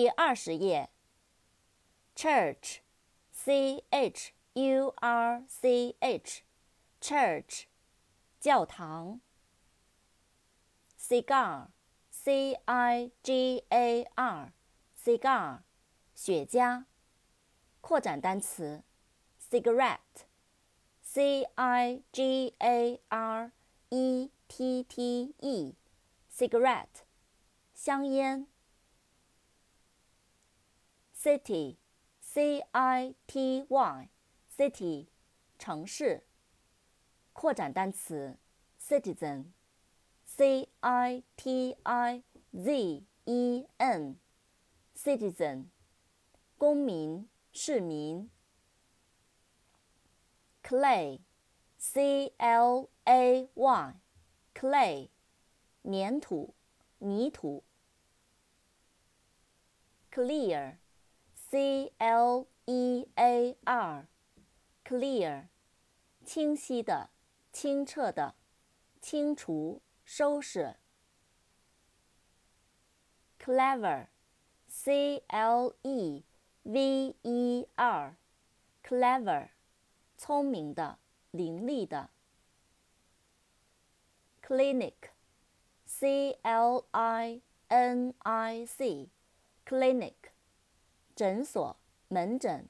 第二十页。church，c h u r c h，church，教堂。cigar，c i g a r，cigar，雪茄。扩展单词，cigarette，c i g a r e t t e，cigarette，香烟。city，c i t y，city，城市。扩展单词，citizen，c i t i z e n，citizen，公民。市民。clay，c l a y，clay，粘土、泥土。 clear，c l e a r，clear，清晰的、清澈的、清除、收拾。clever，c l e。v e r，clever，聪明的，伶俐的。clinic，c l i n i c，clinic， 诊所，门诊。